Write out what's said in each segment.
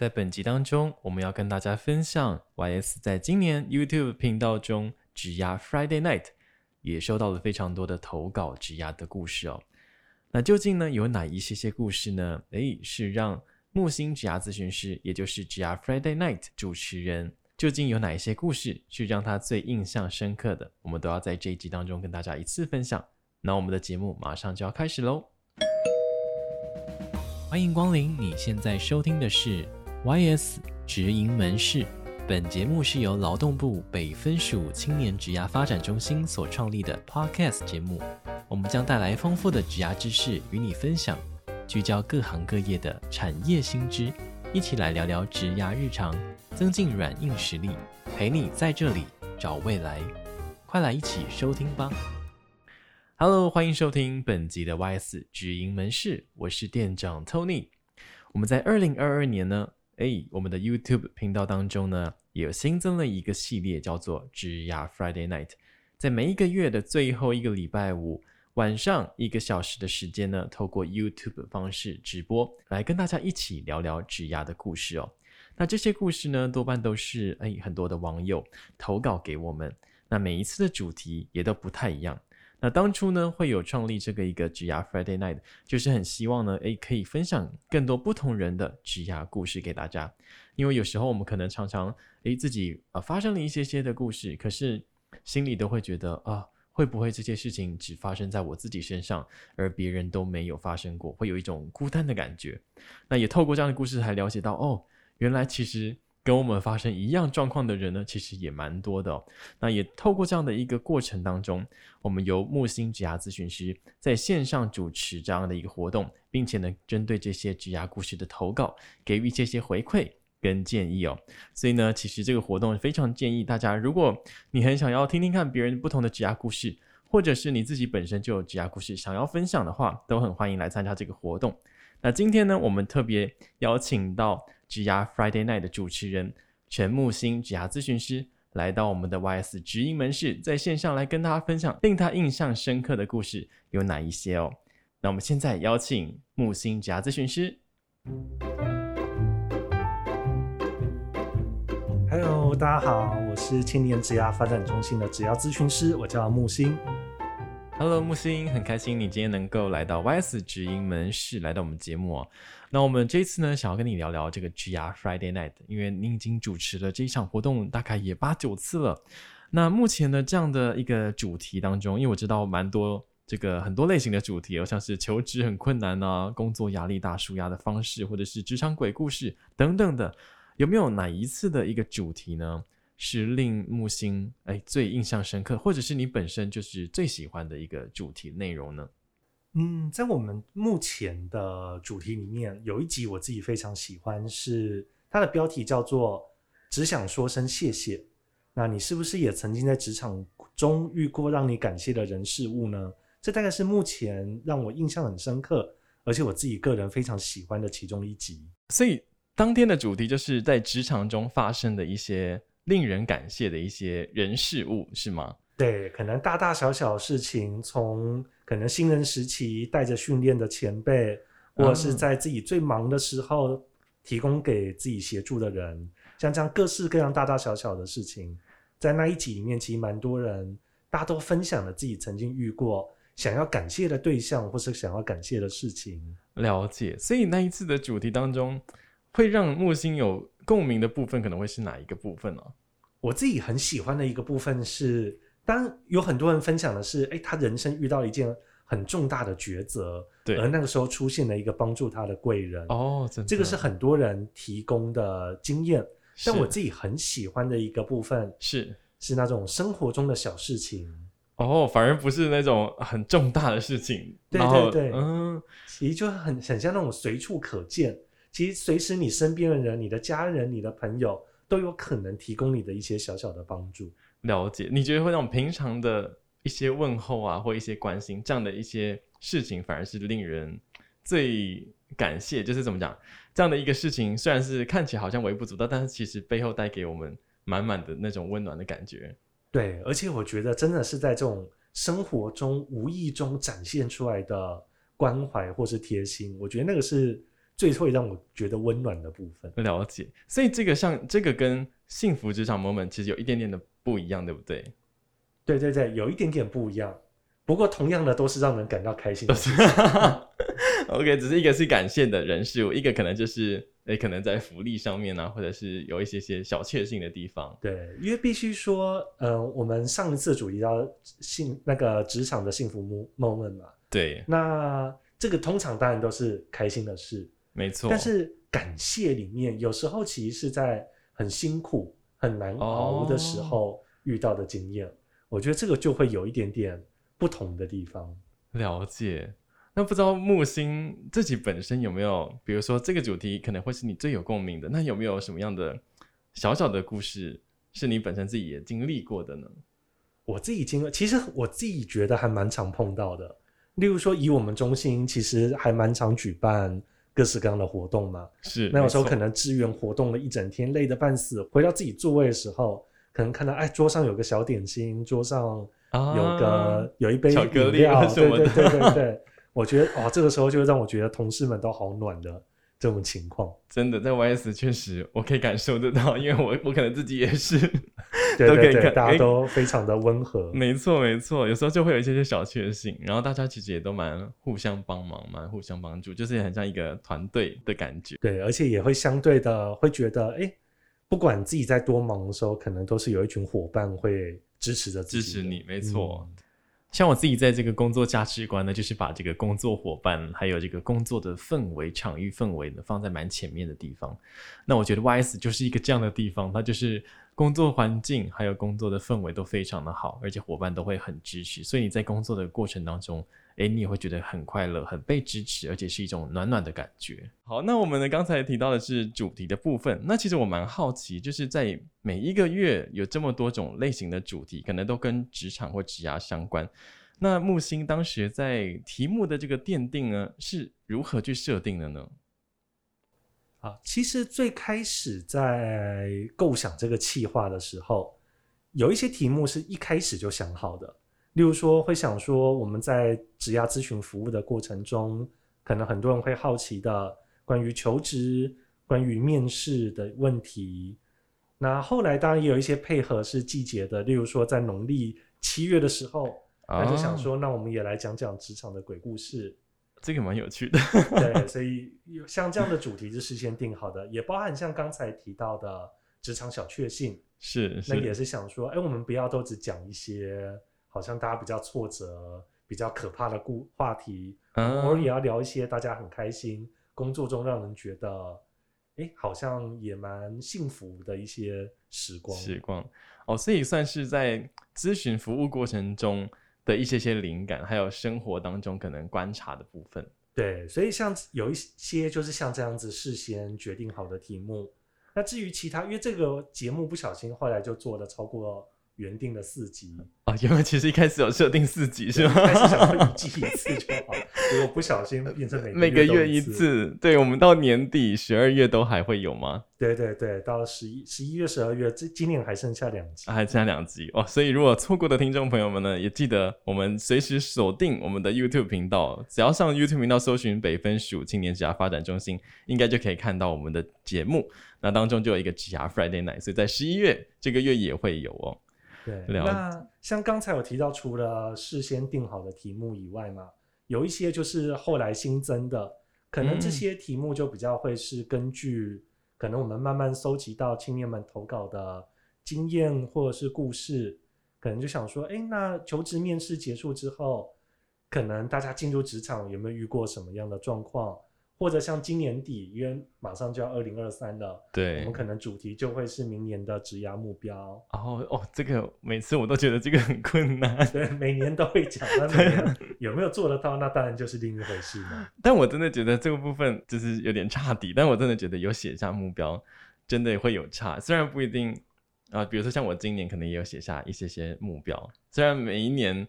在本集当中，我们要跟大家分享 YS 在今年 YouTube 频道中指压 Friday Night 也收到了非常多的投稿指压的故事哦。那究竟呢有哪一些些故事呢？诶，是让木星职涯咨询师，也就是指压 Friday Night 主持人，究竟有哪一些故事是让他最印象深刻的？我们都要在这一集当中跟大家一次分享。那我们的节目马上就要开始喽！欢迎光临，你现在收听的是 YS 直营门市。本节目是由劳动部北分署青年职涯发展中心所创立的 Podcast 节目。我们将带来丰富的职涯知识与你分享，聚焦各行各业的产业新知，一起来聊聊职涯日常，增进软硬实力，陪你在这里找未来。快来一起收听吧！Hello，欢迎收听本集的 YS 直营门市，我是店长 Tony。我们在二零二二年呢，哎，我们的 YouTube 频道当中呢，也有新增了一个系列，叫做职涯 Friday Night。在每一个月的最后一个礼拜五晚上一个小时的时间呢，透过 YouTube 方式直播，来跟大家一起聊聊职涯的故事哦。那这些故事呢，多半都是哎很多的网友投稿给我们。那每一次的主题也都不太一样。那当初呢，会有创立这个一个职涯 Friday Night，就是很希望呢，诶，可以分享更多不同人的职涯故事给大家。因为有时候我们可能常常，诶，自己啊发生了一些些的故事，可是心里都会觉得啊，会不会这些事情只发生在我自己身上，而别人都没有发生过，会有一种孤单的感觉。那也透过这样的故事，才了解到，哦，原来其实。跟我们发生一样状况的人呢，其实也蛮多的哦。那也透过这样的一个过程当中，我们由木星职涯咨询师在线上主持这样的一个活动，并且呢，针对这些职涯故事的投稿，给予这些回馈跟建议哦。所以呢，其实这个活动非常建议大家，如果你很想要听听看别人不同的职涯故事，或者是你自己本身就有职涯故事想要分享的话，都很欢迎来参加这个活动。那今天呢，我们特别邀请到。职涯 Friday Night 的主持人陈木星职涯咨询师来到我们的 YS 直营门市，在线上来跟大家分享令他印象深刻的故事有哪一些哦？那我们现在邀请木星职涯咨询师。Hello，大家好，我是青年职涯发展中心的职涯咨询师，我叫木星。Hello，木星，很开心你今天能够来到 YS 直营门市，来到我们节目哦。那我们这一次呢，想要跟你聊聊这个职涯 Friday Night，因为你已经主持了这一场活动大概也八九次了。那目前呢，这样的一个主题当中，因为我知道蛮多这个很多类型的主题，哦像是求职很困难啊，工作压力大、舒压的方式，或者是职场鬼故事等等的，有没有哪一次的一个主题呢？是令木星哎最印象深刻，或者是你本身就是最喜欢的一个主题内容呢？嗯，在我们目前的主题里面，有一集我自己非常喜欢，是它的标题叫做“只想说声谢谢”。那你是不是也曾经在职场中遇过让你感谢的人事物呢？这大概是目前让我印象很深刻，而且我自己个人非常喜欢的其中一集。所以当天的主题就是在职场中发生的一些。令人感谢的一些人事物是吗？对，可能大大小小的事情，从可能新人时期带着训练的前辈，或者是在自己最忙的时候提供给自己协助的人，嗯、像这样各式各样大大小小的事情，在那一集里面，其实蛮多人大家都分享了自己曾经遇过想要感谢的对象，或是想要感谢的事情。了解，所以那一次的主题当中，会让木星有共鸣的部分可能会是哪一个部分呢？我自己很喜欢的一个部分是，当有很多人分享的是，哎，他人生遇到一件很重大的抉择，对，而那个时候出现了一个帮助他的贵人。哦，真的，这个是很多人提供的经验。但我自己很喜欢的一个部分是，是那种生活中的小事情。哦，反而不是那种很重大的事情。对对对，嗯，其实就很很像那种随处可见。其实随时你身边的人、你的家人、你的朋友都有可能提供你的一些小小的帮助。了解，你觉得会那种平常的一些问候啊，或一些关心这样的一些事情，反而是令人最感谢。就是怎么讲，这样的一个事情，虽然是看起来好像微不足道，但是其实背后带给我们满满的那种温暖的感觉。对，而且我觉得真的是在这种生活中无意中展现出来的关怀或是贴心，我觉得那个是。最会让我觉得温暖的部分。了解，所以这个像这个跟幸福职场 moment 其实有一点点的不一样，对不对？对对对，有一点点不一样。不过同样的都是让人感到开心的。OK，只是一个是感谢的人事物，一个可能就是诶，可能在福利上面啊，或者是有一些些小确幸的地方。对，因为必须说，呃，我们上一次主题叫幸那个职场的幸福 moment 嘛。对。那这个通常当然都是开心的事，没错。但是感谢里面，有时候其实是在很辛苦、很难熬的时候遇到的经验。哦。我觉得这个就会有一点点。不同的地方，了解。那不知道木星自己本身有没有，比如说这个主题可能会是你最有共鸣的，那有没有什么样的小小的故事是你本身自己也经历过的呢？我自己经历，其实我自己觉得还蛮常碰到的。例如说，以我们中心其实还蛮常举办各式各样的活动嘛。是，那有时候可能志愿活动了一整天，累得半死，回到自己座位的时候，可能看到哎，桌上有个小点心，桌上。啊、有个有一杯饮料，对对对对对，我觉得哦，这个时候就让我觉得同事们都好暖的这种情况。真的在 YS 确实我可以感受得到，因为我我可能自己也是，对对对，大家都非常的温和。没错没错，有时候就会有一些些小确幸，然后大家其实也都蛮互相帮忙，蛮互相帮助，就是很像一个团队的感觉。对，而且也会相对的会觉得，哎，不管自己在多忙的时候，可能都是有一群伙伴会。支持着支持你，没错。嗯。像我自己在这个工作价值观呢，就是把这个工作伙伴还有这个工作的氛围、场域氛围呢放在蛮前面的地方。那我觉得 YS 就是一个这样的地方，它就是工作环境还有工作的氛围都非常的好，而且伙伴都会很支持，所以你在工作的过程当中。诶，你也会觉得很快乐，很被支持，而且是一种暖暖的感觉。好，那我们呢刚才提到的是主题的部分，那其实我蛮好奇，就是在每一个月有这么多种类型的主题，可能都跟职场或职涯相关。那木星当时在题目的这个奠定呢，是如何去设定的呢？啊，其实最开始在构想这个企划的时候，有一些题目是一开始就想好的。例如说，会想说我们在职涯咨询服务的过程中，可能很多人会好奇的关于求职、关于面试的问题。那后来当然也有一些配合是季节的，例如说在农历七月的时候，那就想说，那我们也来讲讲职场的鬼故事。这个蛮有趣的。对，所以有像这样的主题是事先定好的，也包含像刚才提到的职场小确幸，是，是，那也是想说，哎，我们不要都只讲一些。好像大家比较挫折、比较可怕的故话题，偶尔也要聊一些大家很开心、工作中让人觉得，哎，好像也蛮幸福的一些时光。时光哦，所以算是在咨询服务过程中的一些些灵感，还有生活当中可能观察的部分。对，所以像有一些就是像这样子事先决定好的题目。那至于其他，因为这个节目不小心后来就做了超过。原定的四集啊，原本其实一开始有设定四集是吗？开始想说一季一次就好，结果不小心变成每个每个月一次。对，我们到年底十二月都还会有吗？对对对，到十一十一月十二月，这今年还剩下两集，还剩下两集哦。所以如果错过的听众朋友们呢，也记得我们随时锁定我们的 YouTube 频道，只要上 YouTube 频道搜寻北分署青年职涯发展中心，应该就可以看到我们的节目。那当中就有一个职涯 Friday Night，所以在十一月这个月也会有哦。对，那像刚才有提到，除了事先定好的题目以外嘛，有一些就是后来新增的，可能这些题目就比较会是根据可能我们慢慢搜集到青年们投稿的经验或者是故事，可能就想说，哎，那求职面试结束之后，可能大家进入职场有没有遇过什么样的状况？或者像今年底，因为马上就要二零二三了，对，我们可能主题就会是明年的职涯目标。哦哦，这个每次我都觉得这个很困难，对，每年都会讲，那有没有做得到，那当然就是另一回事了。但我真的觉得这个部分就是有点差底，但我真的觉得有写下目标，真的会有差。虽然不一定啊、呃，比如说像我今年可能也有写下一些些目标，虽然每一年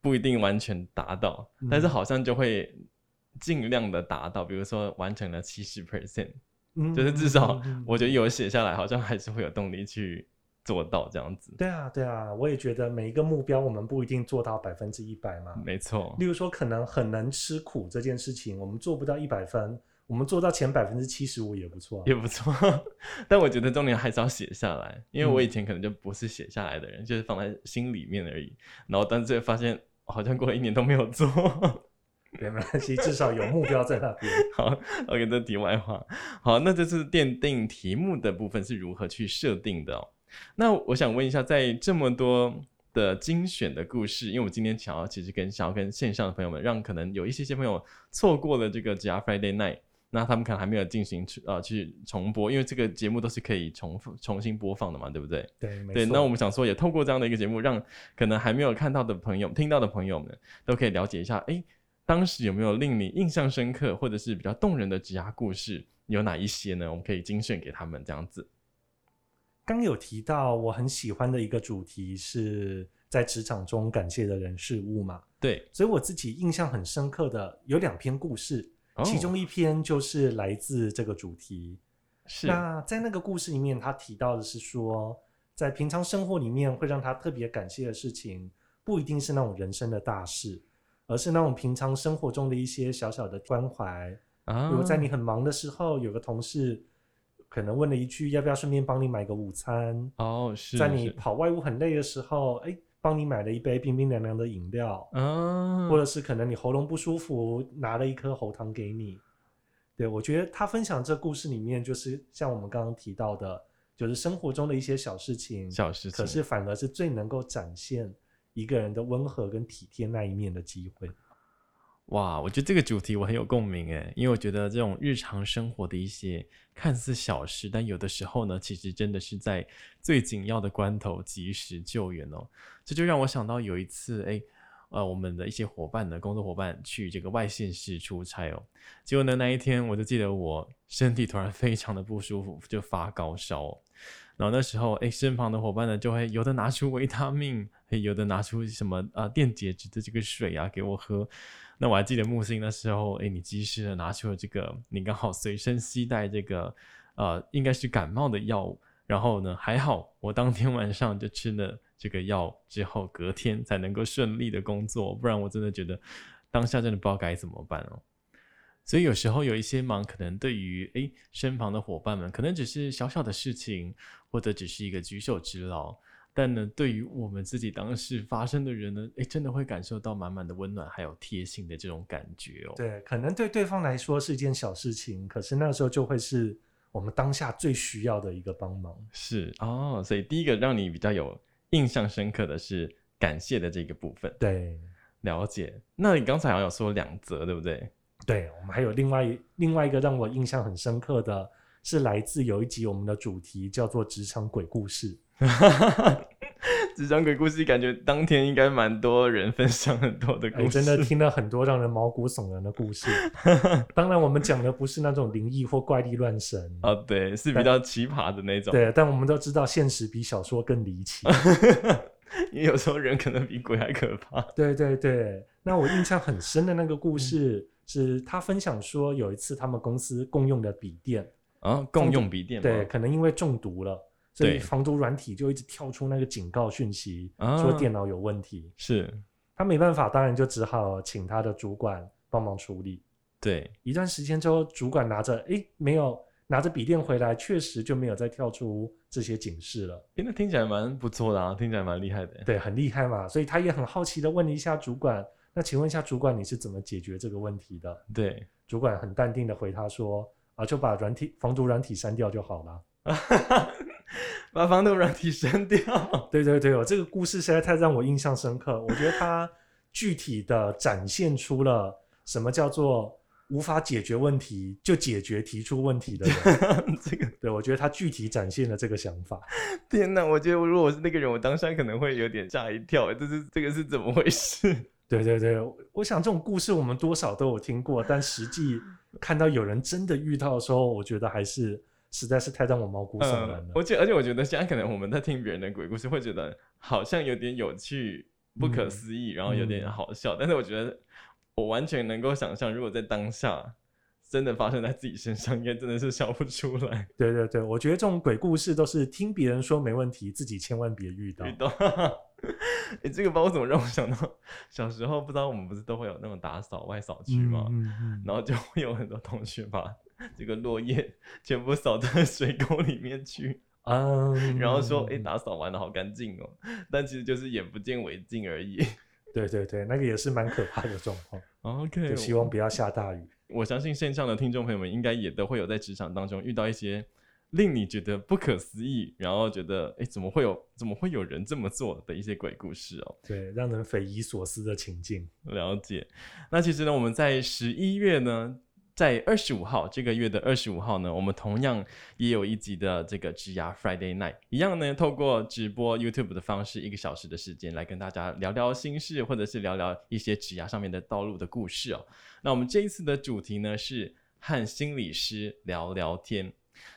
不一定完全达到，嗯、但是好像就会。尽量的达到，比如说完成了七十 percent，就是至少我觉得有写下来，好像还是会有动力去做到这样子。对啊，对啊，我也觉得每一个目标我们不一定做到百分之一百嘛。没错。例如说，可能很能吃苦这件事情，我们做不到一百分，我们做到前百分之七十五也不错，也不错。但我觉得重点还是要写下来，因为我以前可能就不是写下来的人，嗯、就是放在心里面而已。然后，但是发现好像过了一年都没有做。对，没关系，至少有目标在那边。好，OK，这题外话。好，那这次奠定题目的部分是如何去设定的哦？那我想问一下，在这么多的精选的故事，因为我今天想要其实跟想要跟线上的朋友们，让可能有一些些朋友错过了这个职涯 Friday Night。那他们可能还没有进行去呃去重播，因为这个节目都是可以重复重新播放的嘛，对不对？对，对，那我们想说，也透过这样的一个节目，让可能还没有看到的朋友、听到的朋友们，都可以了解一下，哎，当时有没有令你印象深刻，或者是比较动人的职涯故事，有哪一些呢？我们可以精选给他们这样子。刚有提到我很喜欢的一个主题是在职场中感谢的人事物嘛，对，所以我自己印象很深刻的有两篇故事。其中一篇就是来自这个主题。是。那在那个故事里面，他提到的是说，在平常生活里面会让他特别感谢的事情，不一定是那种人生的大事，而是那种平常生活中的一些小小的关怀。啊。比如在你很忙的时候，有个同事可能问了一句：“要不要顺便帮你买个午餐？”哦，是。在你跑外务很累的时候，哎。帮你买了一杯冰冰凉凉的饮料，啊，或者是可能你喉咙不舒服，拿了一颗喉糖给你。对，我觉得他分享这故事里面，就是像我们刚刚提到的，就是生活中的一些小事情，小事情，可是反而是最能够展现一个人的温和跟体贴那一面的机会。哇，我觉得这个主题我很有共鸣诶，因为我觉得这种日常生活的一些看似小事，但有的时候呢，其实真的是在最紧要的关头及时救援哦。这就让我想到有一次，诶，呃，我们的一些伙伴呢，工作伙伴去这个外县市出差哦，结果呢，那一天我就记得我身体突然非常的不舒服，就发高烧，然后那时候，诶，身旁的伙伴呢，就会有的拿出维他命，有的拿出什么啊电解质的这个水啊给我喝。那我还记得木星那时候，诶，你及时的拿出了这个，你刚好随身携带这个，呃，应该是感冒的药物，然后呢，还好我当天晚上就吃了这个药，之后隔天才能够顺利的工作，不然我真的觉得当下真的不知道该怎么办哦。所以有时候有一些忙，可能对于诶身旁的伙伴们，可能只是小小的事情，或者只是一个举手之劳。但呢，对于我们自己当时发生的人呢，诶，真的会感受到满满的温暖，还有贴心的这种感觉哦。对，可能对对方来说是一件小事情，可是那时候就会是我们当下最需要的一个帮忙。是哦，所以第一个让你比较有印象深刻的是感谢的这个部分。对，了解。那你刚才好像有说两则，对不对？对，我们还有另外另外一个让我印象很深刻的是来自有一集我们的主题叫做职场鬼故事。职场鬼故事，感觉当天应该蛮多人分享很多的故事，欸、真的听了很多让人毛骨悚然的故事。当然，我们讲的不是那种灵异或怪力乱神哦，对，是比较奇葩的那种。对，但我们都知道现实比小说更离奇，因为有时候人可能比鬼还可怕。对对对，那我印象很深的那个故事是他分享说，有一次他们公司共用的笔电啊，共用笔电，对，可能因为中毒了。所以防毒软体就一直跳出那个警告讯息，说电脑有问题。啊、是，他没办法，当然就只好请他的主管帮忙处理。对，一段时间之后，主管拿着，哎，没有拿着笔电回来，确实就没有再跳出这些警示了。诶，那听起来蛮不错的啊，听起来蛮厉害的。对，很厉害嘛，所以他也很好奇的问了一下主管，那请问一下主管，你是怎么解决这个问题的？对，主管很淡定的回他说，啊，就把软体防毒软体删掉就好了。把防毒软体删掉。对对对，哦，这个故事实在太让我印象深刻。我觉得它具体的展现出了什么叫做无法解决问题就解决提出问题的人。这个，对，我觉得他具体展现了这个想法。天哪，我觉得如果我是那个人，我当下可能会有点吓一跳。这是这个是怎么回事？对对对，我想这种故事我们多少都有听过，但实际 看到有人真的遇到的时候，我觉得还是。实在是太让我毛骨悚然了。而且而且，我觉得现在可能我们在听别人的鬼故事，会觉得好像有点有趣、不可思议，嗯、然后有点好笑。嗯、但是我觉得，我完全能够想象，如果在当下真的发生在自己身上，应该真的是笑不出来。对对对，我觉得这种鬼故事都是听别人说没问题，自己千万别遇到。遇到 哎，这个包怎么让我想到小时候？不知道我们不是都会有那种打扫外扫区吗？嗯嗯嗯、然后就会有很多同学把这个落叶 全部扫在水沟里面去，嗯、然后说：“哎，打扫完了好干净哦。”但其实就是眼不见为净而已。对对对，那个也是蛮可怕的状况。OK，就希望不要下大雨。我相信线上的听众朋友们应该也都会有在职场当中遇到一些令你觉得不可思议，然后觉得哎，怎么会有怎么会有人这么做的一些鬼故事哦？对，让人匪夷所思的情境。了解。那其实呢，我们在十一月呢。在二十五号这个月的二十五号呢，我们同样也有一集的这个职涯 Friday Night，一样呢，透过直播 YouTube 的方式，一个小时的时间来跟大家聊聊心事，或者是聊聊一些职涯上面的道路的故事哦。那我们这一次的主题呢，是和心理师聊聊天。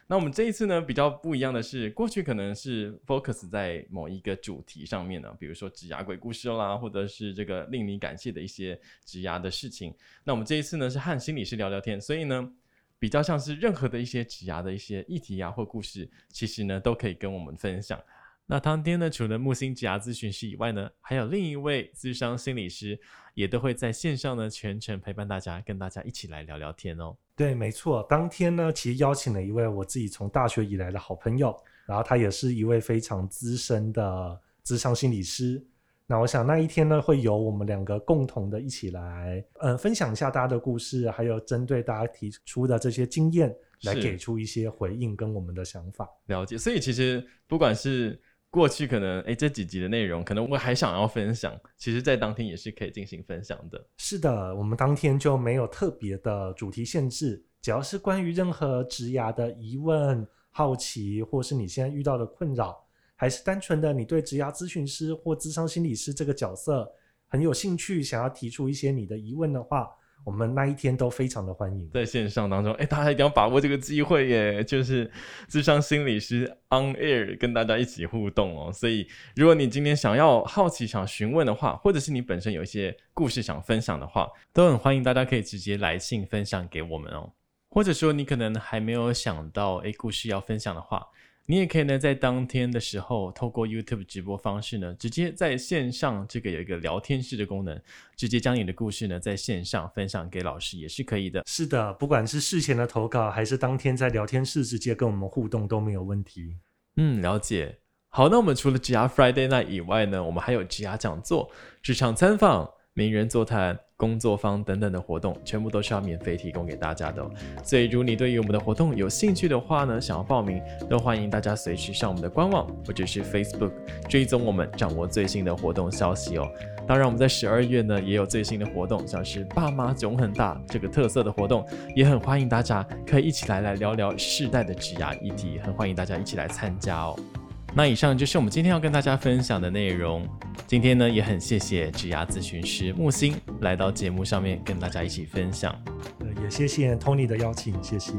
那我们这一次呢，比较不一样的是，过去可能是 focus 在某一个主题上面呢，比如说植牙鬼故事啦，或者是这个令你感谢的一些职涯的事情。那我们这一次呢，是和心理师聊聊天，所以呢，比较像是任何的一些职涯的一些议题啊或故事，其实呢都可以跟我们分享。那当天呢，除了木星职涯咨询师以外呢，还有另一位咨商心理师，也都会在线上呢全程陪伴大家，跟大家一起来聊聊天哦。对，没错，当天呢，其实邀请了一位我自己从大学以来的好朋友，然后他也是一位非常资深的咨商心理师。那我想那一天呢，会由我们两个共同的一起来，呃，分享一下大家的故事，还有针对大家提出的这些经验，来给出一些回应跟我们的想法。了解，所以其实不管是过去可能诶这几集的内容，可能我还想要分享，其实在当天也是可以进行分享的。是的，我们当天就没有特别的主题限制，只要是关于任何职涯的疑问、好奇，或是你现在遇到的困扰，还是单纯的你对职涯咨询师或咨商心理师这个角色很有兴趣，想要提出一些你的疑问的话。我们那一天都非常的欢迎，在线上当中，哎，大家一定要把握这个机会耶！就是智商心理师 on air 跟大家一起互动哦。所以，如果你今天想要好奇、想询问的话，或者是你本身有一些故事想分享的话，都很欢迎大家可以直接来信分享给我们哦。或者说，你可能还没有想到哎，故事要分享的话。你也可以呢，在当天的时候，透过 YouTube 直播方式呢，直接在线上这个有一个聊天室的功能，直接将你的故事呢在线上分享给老师也是可以的。是的，不管是事前的投稿，还是当天在聊天室直接跟我们互动都没有问题。嗯，了解。好，那我们除了 GR Friday Night 以外呢，我们还有 GR 讲座、职场参访、名人座谈。工作坊等等的活动，全部都是要免费提供给大家的哦。所以，如果你对于我们的活动有兴趣的话呢，想要报名，都欢迎大家随时上我们的官网或者是 Facebook 追踪我们，掌握最新的活动消息哦。当然，我们在十二月呢也有最新的活动，像是爸妈囧很大这个特色的活动，也很欢迎大家可以一起来来聊聊世代的职涯议题，很欢迎大家一起来参加哦。那以上就是我们今天要跟大家分享的内容。今天呢，也很谢谢职涯咨询师木星来到节目上面跟大家一起分享。也谢谢 Tony 的邀请，谢谢。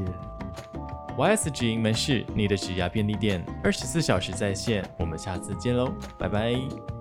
YS 指营门市，你的职涯便利店，二十四小时在线。我们下次见喽，拜拜。